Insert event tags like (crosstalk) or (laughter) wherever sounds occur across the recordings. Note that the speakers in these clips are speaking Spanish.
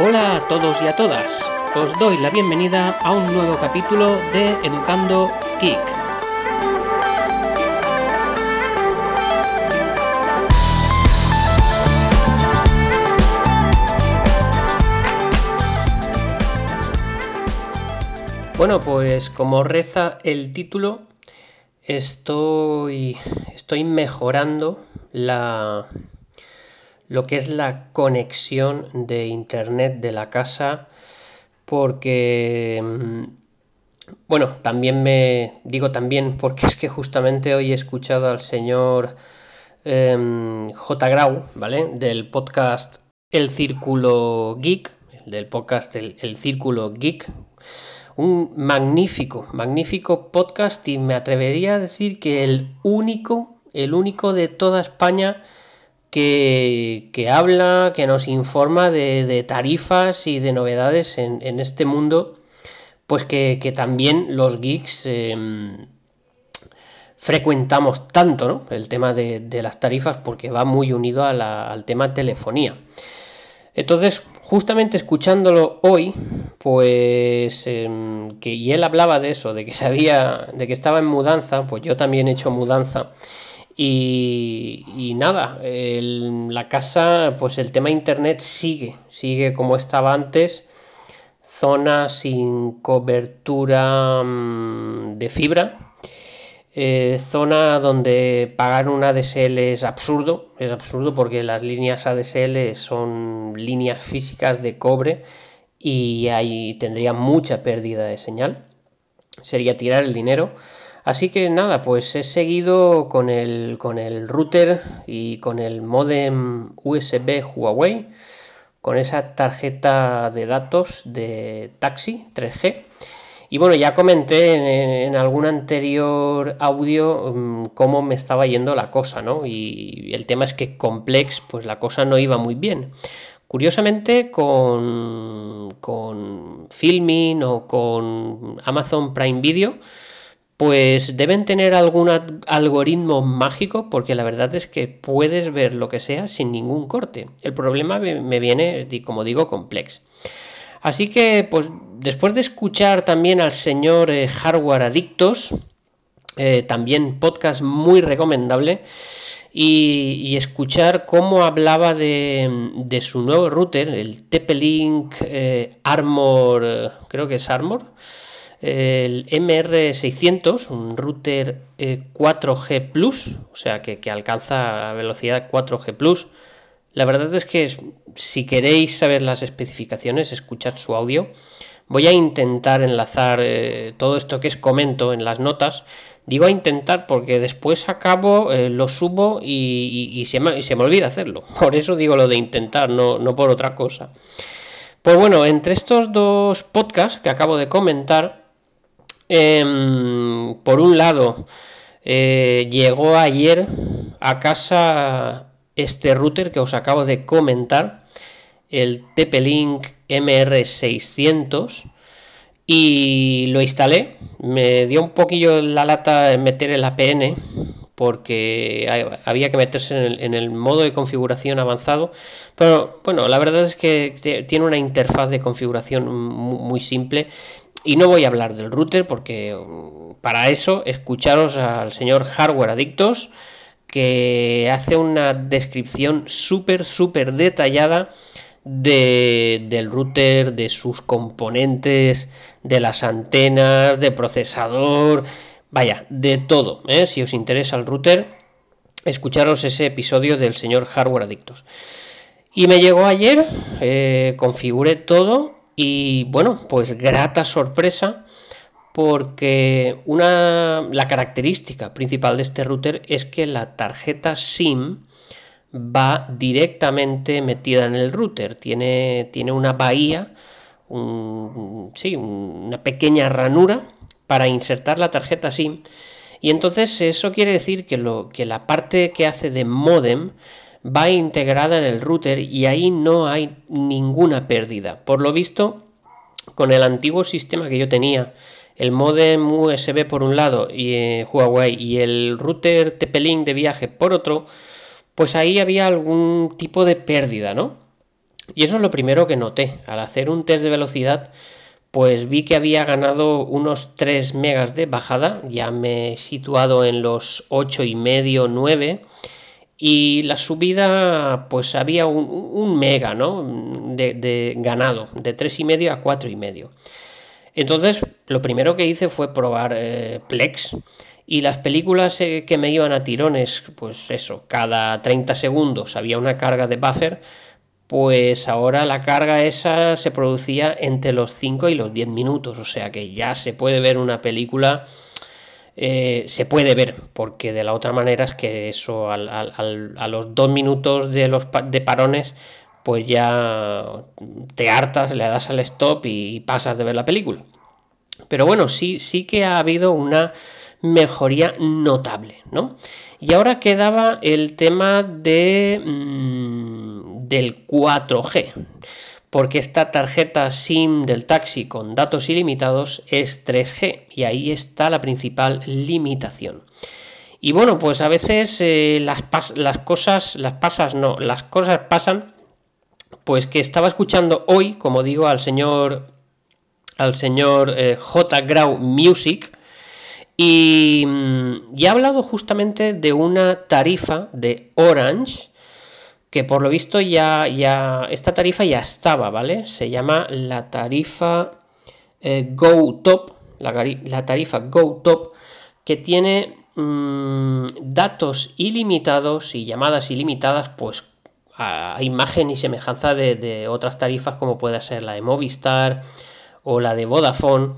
Hola a todos y a todas. Os doy la bienvenida a un nuevo capítulo de Educando Geek. Bueno, pues como reza el título, estoy, estoy mejorando la, lo que es la conexión de internet de la casa porque mm, bueno también me digo también porque (laughs) es que justamente hoy he escuchado al señor em, J. Grau vale del podcast El Círculo Geek del podcast el, el Círculo Geek un magnífico magnífico podcast y me atrevería a decir que el único el único de toda España que, habla, que nos informa de, tarifas y de novedades en, este mundo, pues que, también los geeks em, frecuentamos tanto, ¿no? El tema de, las tarifas, porque va muy unido al tema telefonía. Entonces, justamente escuchándolo hoy, pues em, que y él hablaba de eso, de que sabía, de que estaba en mudanza, pues yo también he hecho mudanza y, nada, la casa, pues el tema internet sigue, sigue como estaba antes, zona sin cobertura mm, de fibra, eh, zona donde pagar un ADSL es absurdo, es absurdo porque las líneas ADSL son líneas físicas de cobre y ahí tendría mucha pérdida de señal, sería tirar el dinero. Así que nada, pues he seguido con el, con el router y con el modem USB Huawei, con esa tarjeta de datos de taxi 3G. Y bueno, ya comenté en, algún anterior audio mm, cómo me estaba yendo la cosa, ¿no? Y el tema es que Complex, pues la cosa no iba muy bien. Curiosamente, con, con Filming o con Amazon Prime Video, pues deben tener algún algoritmo mágico porque la verdad es que puedes ver lo que sea sin ningún corte. El problema me viene, como digo, complex. Así que, pues después de escuchar también al señor eh, Hardware Adictos, eh, también podcast muy recomendable, y, escuchar cómo hablaba de, su nuevo router, el TP-Link eh, Armor, creo que es Armor el MR600, un router 4G eh, Plus, o sea que, alcanza velocidad 4G Plus. La verdad es que si queréis saber las especificaciones, escuchad su audio. Voy a intentar enlazar eh, todo esto que es comento en las notas. Digo a intentar porque después acabo, eh, lo subo y, se me, olvida hacerlo. (laughs) Por eso digo lo de intentar, no, no por otra cosa. Pues bueno, entre estos dos podcasts que acabo de comentar, Em, por un lado, eh, llegó ayer a casa este router que os acabo de comentar, el TP-Link MR600, y lo instalé. Me dio un poquillo la lata meter el APN porque había que meterse en el, modo de configuración avanzado. Pero bueno, la verdad es que tiene una interfaz de configuración muy simple y no voy a hablar del router porque mm, para eso escucharos al señor Hardware Adictos que hace una descripción súper, súper detallada del router, de sus componentes, de las antenas, de procesador, vaya, de todo. ¿eh? Si os interesa el router, escucharos ese episodio del señor Hardware Adictos. Y me llegó ayer, eh, configuré todo y bueno, pues grata sorpresa porque una, la característica principal de este router es que la tarjeta SIM va directamente metida en el router. Tiene, tiene una bahía, sí, una pequeña ranura para insertar la tarjeta SIM. Y entonces eso quiere decir que, lo, que la parte que hace de modem va integrada en el router y ahí no hay ninguna pérdida. Por lo visto, con el antiguo sistema que yo tenía, el modem USB por un lado y eh, Huawei y el router TP-Link de viaje por otro, pues ahí había algún tipo de pérdida, ¿no? Y eso es lo primero que noté. Al hacer un test de velocidad, pues vi que había ganado unos 3 megas de bajada. Ya me he situado en los 8 y medio, 9. Y la subida, pues había un, mega, ¿no? De, ganado, de 3,5 a 4,5. Entonces, lo primero que hice fue probar eh, Plex. Y las películas eh, que me iban a tirones, pues eso, cada 30 segundos había una carga de buffer, pues ahora la carga esa se producía entre los 5 y los 10 minutos. O sea que ya se puede ver una película eh, se puede ver, porque de la otra manera es que eso a los dos minutos de los de parones, pues ya te hartas, le das al stop y pasas de ver la película. Pero bueno, sí, sí que ha habido una mejoría notable, ¿no? Y ahora quedaba el tema de, mm, del 4G porque esta tarjeta SIM del taxi con datos ilimitados es 3G y ahí está la principal limitación. Y bueno, pues a veces eh, las, cosas, las pasas, no, las cosas pasan, pues que estaba escuchando hoy, como digo, al señor, al señor eh, J. Grau Music, y, mm, y ha hablado justamente de una tarifa de Orange, que por lo visto ya, ya esta tarifa ya estaba, ¿vale? Se llama la tarifa eh, Go Top, la, tarifa Go Top, que tiene mm, datos ilimitados y llamadas ilimitadas, pues a, imagen y semejanza de, otras tarifas como puede ser la de Movistar o la de Vodafone.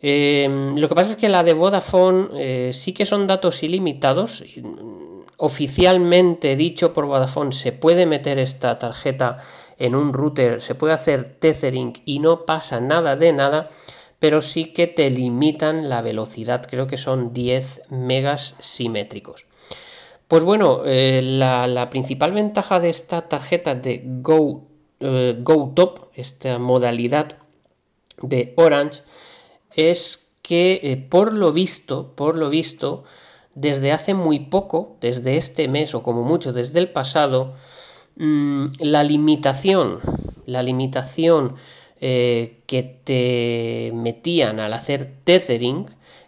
Em, lo que pasa es que la de Vodafone eh, sí que son datos ilimitados oficialmente dicho por Vodafone se puede meter esta tarjeta en un router, se puede hacer tethering y no pasa nada de nada, pero sí que te limitan la velocidad, creo que son 10 megas simétricos. Pues bueno, eh, la, principal ventaja de esta tarjeta de Go, eh, Go Top, esta modalidad de Orange, es que eh, por lo visto, por lo visto, desde hace muy poco, desde este mes o como mucho desde el pasado, mm, la limitación, la limitación eh, que te metían al hacer tethering,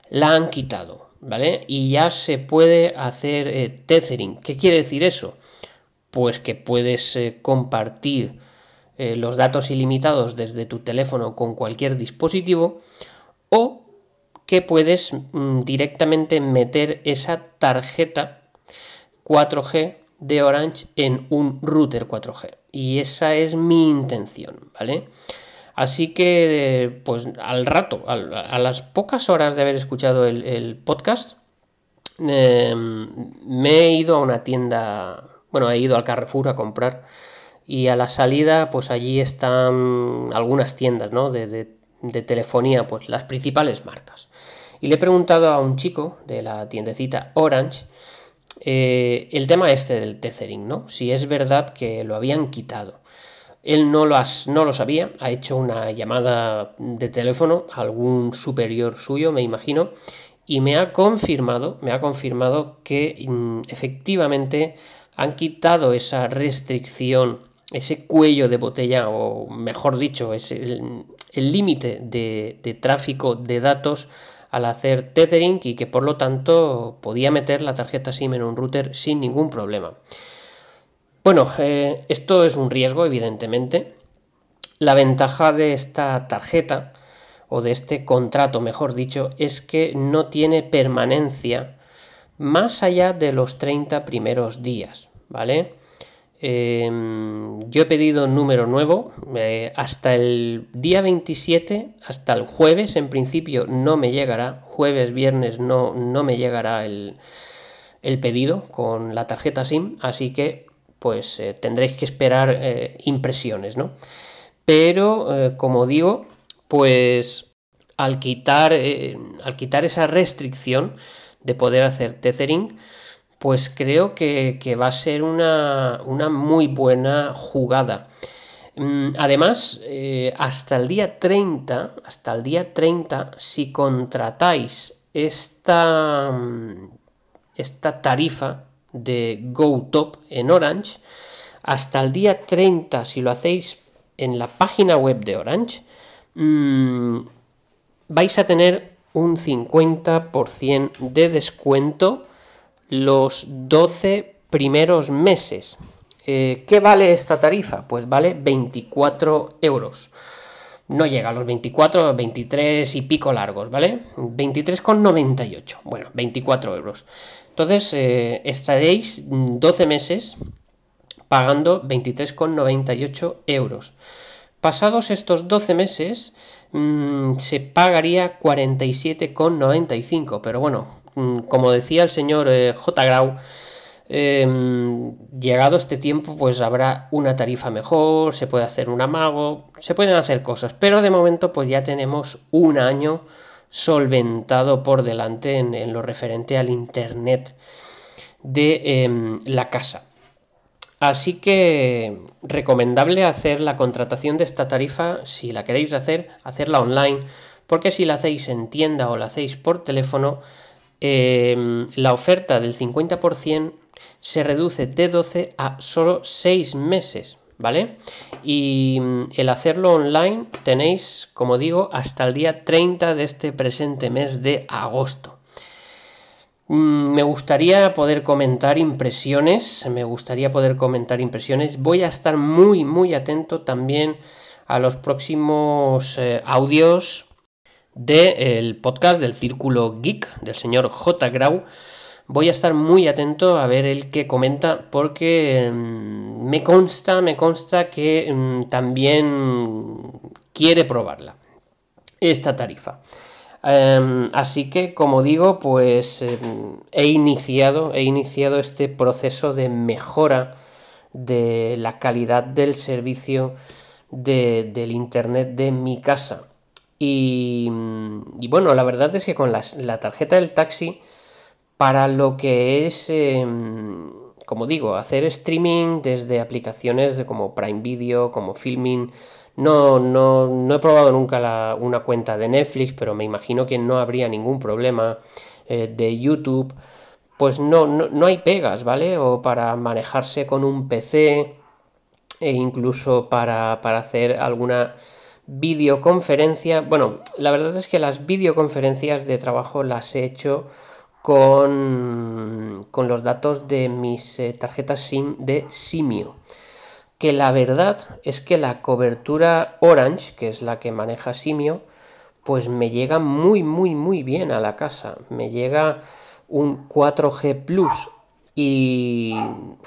la han quitado, ¿vale? Y ya se puede hacer eh, tethering. ¿Qué quiere decir eso? Pues que puedes eh, compartir los datos ilimitados desde tu teléfono con cualquier dispositivo o que puedes mm, directamente meter esa tarjeta 4G de Orange en un router 4G. Y esa es mi intención, ¿vale? Así que, pues al rato, a, las pocas horas de haber escuchado el, podcast, em, me he ido a una tienda, bueno, he ido al Carrefour a comprar y a la salida, pues allí están algunas tiendas, ¿no? De, de telefonía, pues las principales marcas. Y le he preguntado a un chico de la tiendecita Orange eh, el tema este del tethering, ¿no? Si es verdad que lo habían quitado. Él no lo, no lo sabía, ha hecho una llamada de teléfono a algún superior suyo, me imagino, y me ha confirmado, me ha confirmado que mm, efectivamente han quitado esa restricción, ese cuello de botella, o mejor dicho, el límite de tráfico de datos al hacer tethering y que por lo tanto podía meter la tarjeta SIM en un router sin ningún problema. Bueno, eh, esto es un riesgo, evidentemente. La ventaja de esta tarjeta, o de este contrato, mejor dicho, es que no tiene permanencia más allá de los 30 primeros días, ¿vale? Em, yo he pedido un número nuevo eh, hasta el día 27, hasta el jueves en principio no me llegará, jueves, viernes no, no me llegará el, pedido con la tarjeta SIM, así que pues eh, tendréis que esperar eh, impresiones, ¿no? Pero como digo, pues al quitar, al quitar esa restricción de poder hacer tethering, pues creo que, va a ser una, muy buena jugada. Mm, además, eh, hasta el día 30, hasta el día 30, si contratáis esta, mm, esta tarifa de GoTop en Orange, hasta el día 30, si lo hacéis en la página web de Orange, mm, vais a tener un 50% de descuento los 12 primeros meses. Eh, ¿Qué vale esta tarifa? Pues vale 24 euros. No llega a los 24, 23 y pico largos, ¿vale? 23,98. Bueno, 24 euros. Entonces eh, estaréis 12 meses pagando 23,98 euros. Pasados estos 12 meses mm, se pagaría 47,95, pero bueno, como decía el señor eh, J. Grau, em, llegado este tiempo pues habrá una tarifa mejor, se puede hacer un amago, se pueden hacer cosas, pero de momento pues ya tenemos un año solventado por delante en, lo referente al internet de em, la casa. Así que recomendable hacer la contratación de esta tarifa, si la queréis hacer, hacerla online, porque si la hacéis en tienda o la hacéis por teléfono, em, la oferta del 50% se reduce de 12 a solo 6 meses, ¿vale? Y mm, el hacerlo online tenéis, como digo, hasta el día 30 de este presente mes de agosto. Mm, me gustaría poder comentar impresiones, me gustaría poder comentar impresiones. Voy a estar muy, muy atento también a los próximos eh, audios del podcast del Círculo Geek del señor J. Grau. Voy a estar muy atento a ver el que comenta porque mm, me consta, me consta que mm, también quiere probarla esta tarifa. Em, así que, como digo, pues em, he iniciado, he iniciado este proceso de mejora de la calidad del servicio del internet de mi casa. Y, bueno, la verdad es que con la tarjeta del taxi, para lo que es, em, como digo, hacer streaming desde aplicaciones de como Prime Video, como Filming, no, no, no he probado nunca una cuenta de Netflix, pero me imagino que no habría ningún problema eh, de YouTube. Pues no, no, hay pegas, ¿vale? O para manejarse con un PC e incluso para, hacer alguna videoconferencia. Bueno, la verdad es que las videoconferencias de trabajo las he hecho con, con los datos de mis eh, tarjetas SIM de Simio que la verdad es que la cobertura Orange, que es la que maneja Simio, pues me llega muy, muy, muy bien a la casa. Me llega un 4G Plus y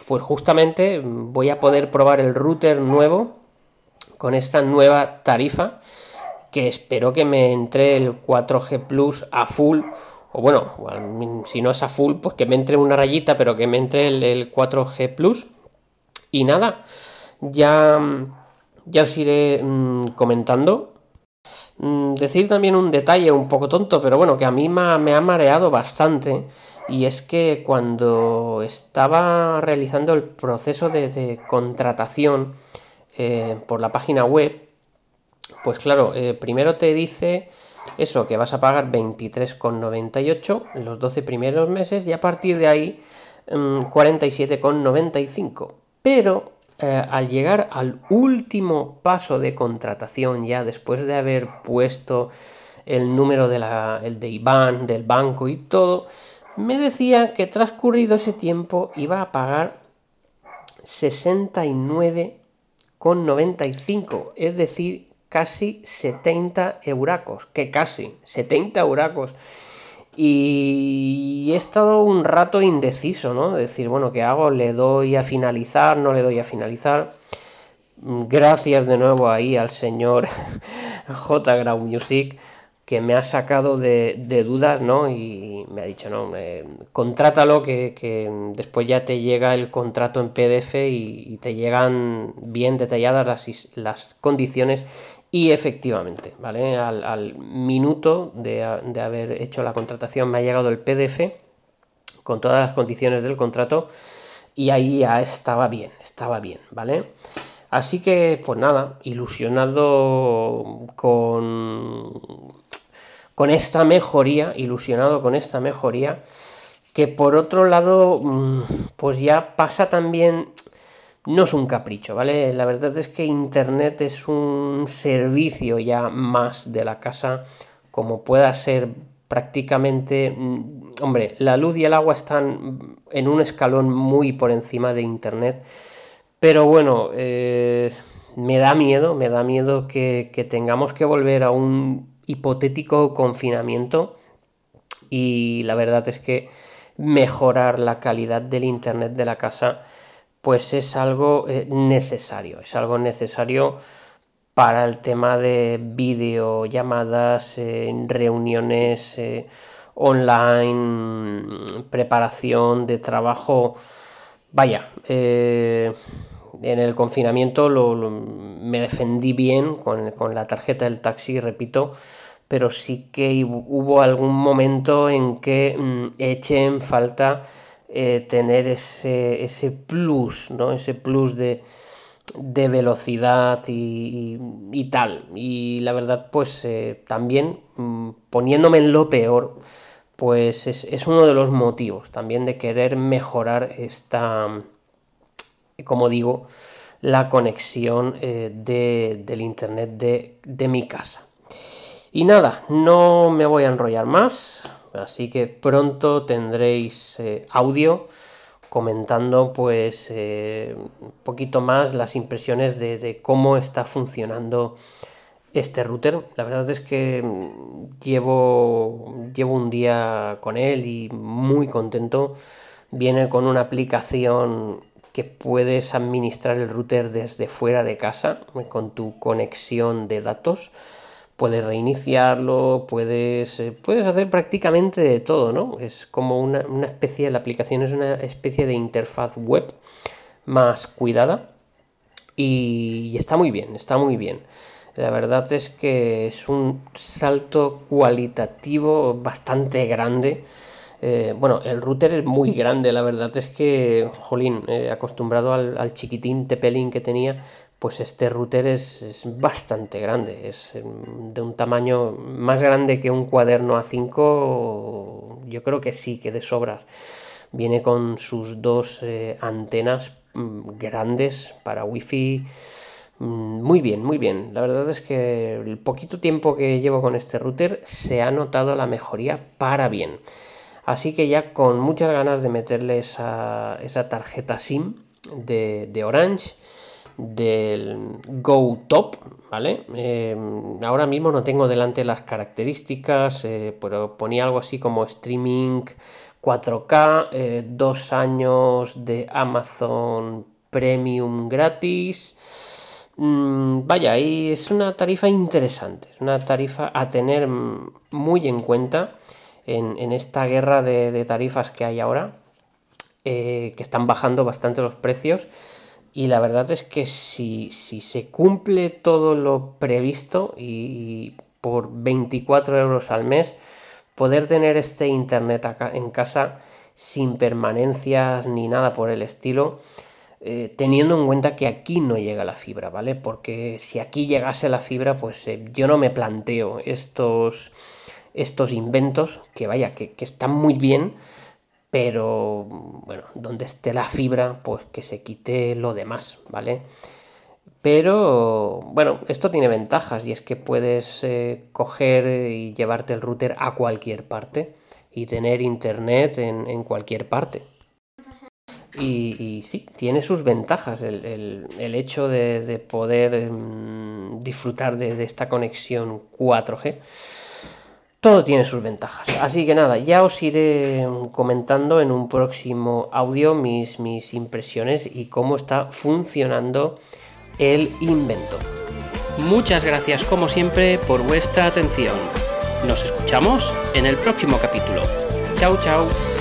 pues justamente voy a poder probar el router nuevo con esta nueva tarifa que espero que me entre el 4G Plus a full o bueno, si no es a full pues que me entre una rayita pero que me entre el, el 4G Plus y nada, ya, ya os iré mm, comentando. Mm, decir también un detalle un poco tonto, pero bueno, que a mí me ha mareado bastante. Y es que cuando estaba realizando el proceso de, contratación eh, por la página web, pues claro, eh, primero te dice eso, que vas a pagar 23,98 en los 12 primeros meses y a partir de ahí 47,95. Mm, pero eh, al llegar al último paso de contratación, ya después de haber puesto el número de la, el de IBAN, del banco y todo, me decía que transcurrido ese tiempo iba a pagar 69,95, es decir, casi 70 euracos, que casi 70 euracos. Y he estado un rato indeciso, ¿no? Decir, bueno, ¿qué hago? ¿Le doy a finalizar? ¿No le doy a finalizar? Gracias de nuevo ahí al señor (laughs) J. Grau Music que me ha sacado de, dudas, ¿no? Y me ha dicho, no, contrátalo, que, después ya te llega el contrato en PDF y, te llegan bien detalladas las, las condiciones y efectivamente, ¿vale? Al, minuto de, haber hecho la contratación me ha llegado el PDF con todas las condiciones del contrato y ahí ya estaba bien, estaba bien, ¿vale? Así que, pues nada, ilusionado con, con esta mejoría, ilusionado con esta mejoría, que por otro lado, mm, pues ya pasa también no es un capricho, ¿vale? La verdad es que Internet es un servicio ya más de la casa, como pueda ser prácticamente, mm, hombre, la luz y el agua están en un escalón muy por encima de Internet, pero bueno, eh, me da miedo, me da miedo que, que tengamos que volver a un hipotético confinamiento y la verdad es que mejorar la calidad del Internet de la casa pues es algo eh, necesario, es algo necesario para el tema de videollamadas, reuniones eh, online, preparación de trabajo. Vaya, eh, en el confinamiento me defendí bien con, con, la tarjeta del taxi, repito, pero sí que hubo algún momento en que mm, eché en falta eh, tener ese, ese, plus, ¿no? Ese plus de, velocidad y, tal. Y la verdad, pues eh, también mm, poniéndome en lo peor, pues es, uno de los motivos también de querer mejorar esta, como digo, la conexión eh, del internet de, de mi casa. Y nada, no me voy a enrollar más. Así que pronto tendréis eh, audio comentando pues eh, un poquito más las impresiones de, cómo está funcionando este router. La verdad es que mm, llevo, llevo un día con él y muy contento. Viene con una aplicación que puedes administrar el router desde fuera de casa con tu conexión de datos puedes reiniciarlo, puedes, eh, puedes hacer prácticamente de todo, ¿no? Es como una, especie, la aplicación es una especie de interfaz web más cuidada y, está muy bien, está muy bien. La verdad es que es un salto cualitativo bastante grande. Eh, bueno, el router es muy grande, la verdad es que, jolín, eh, acostumbrado al, chiquitín Tepelin que tenía, pues este router es, bastante grande, es em, de un tamaño más grande que un cuaderno A5, yo creo que sí, que de sobras. Viene con sus dos eh, antenas mm, grandes para wifi. Mm, muy bien, muy bien. La verdad es que el poquito tiempo que llevo con este router se ha notado la mejoría para bien. Así que ya con muchas ganas de meterle esa, tarjeta SIM de, de Orange del Go Top, ¿vale? Eh, ahora mismo no tengo delante las características, eh, pero ponía algo así como streaming 4K, eh, dos años de Amazon Premium gratis. Mm, vaya, y es una tarifa interesante, es una tarifa a tener muy en cuenta en, esta guerra de, tarifas que hay ahora, que están bajando bastante los precios. Y la verdad es que si, se cumple todo lo previsto y, por 24 euros al mes, poder tener este internet acá en casa sin permanencias ni nada por el estilo, eh, teniendo en cuenta que aquí no llega la fibra, ¿vale? Porque si aquí llegase la fibra, pues eh, yo no me planteo estos, estos inventos, que vaya, que, que están muy bien, pero bueno, donde esté la fibra, pues que se quite lo demás, ¿vale? Pero bueno, esto tiene ventajas y es que puedes eh, coger y llevarte el router a cualquier parte y tener internet en, cualquier parte. Y, sí, tiene sus ventajas el, hecho de, poder em, disfrutar de, de esta conexión 4G todo tiene sus ventajas. Así que nada, ya os iré comentando en un próximo audio mis, mis impresiones y cómo está funcionando el invento. Muchas gracias como siempre por vuestra atención. Nos escuchamos en el próximo capítulo. Chao, chao.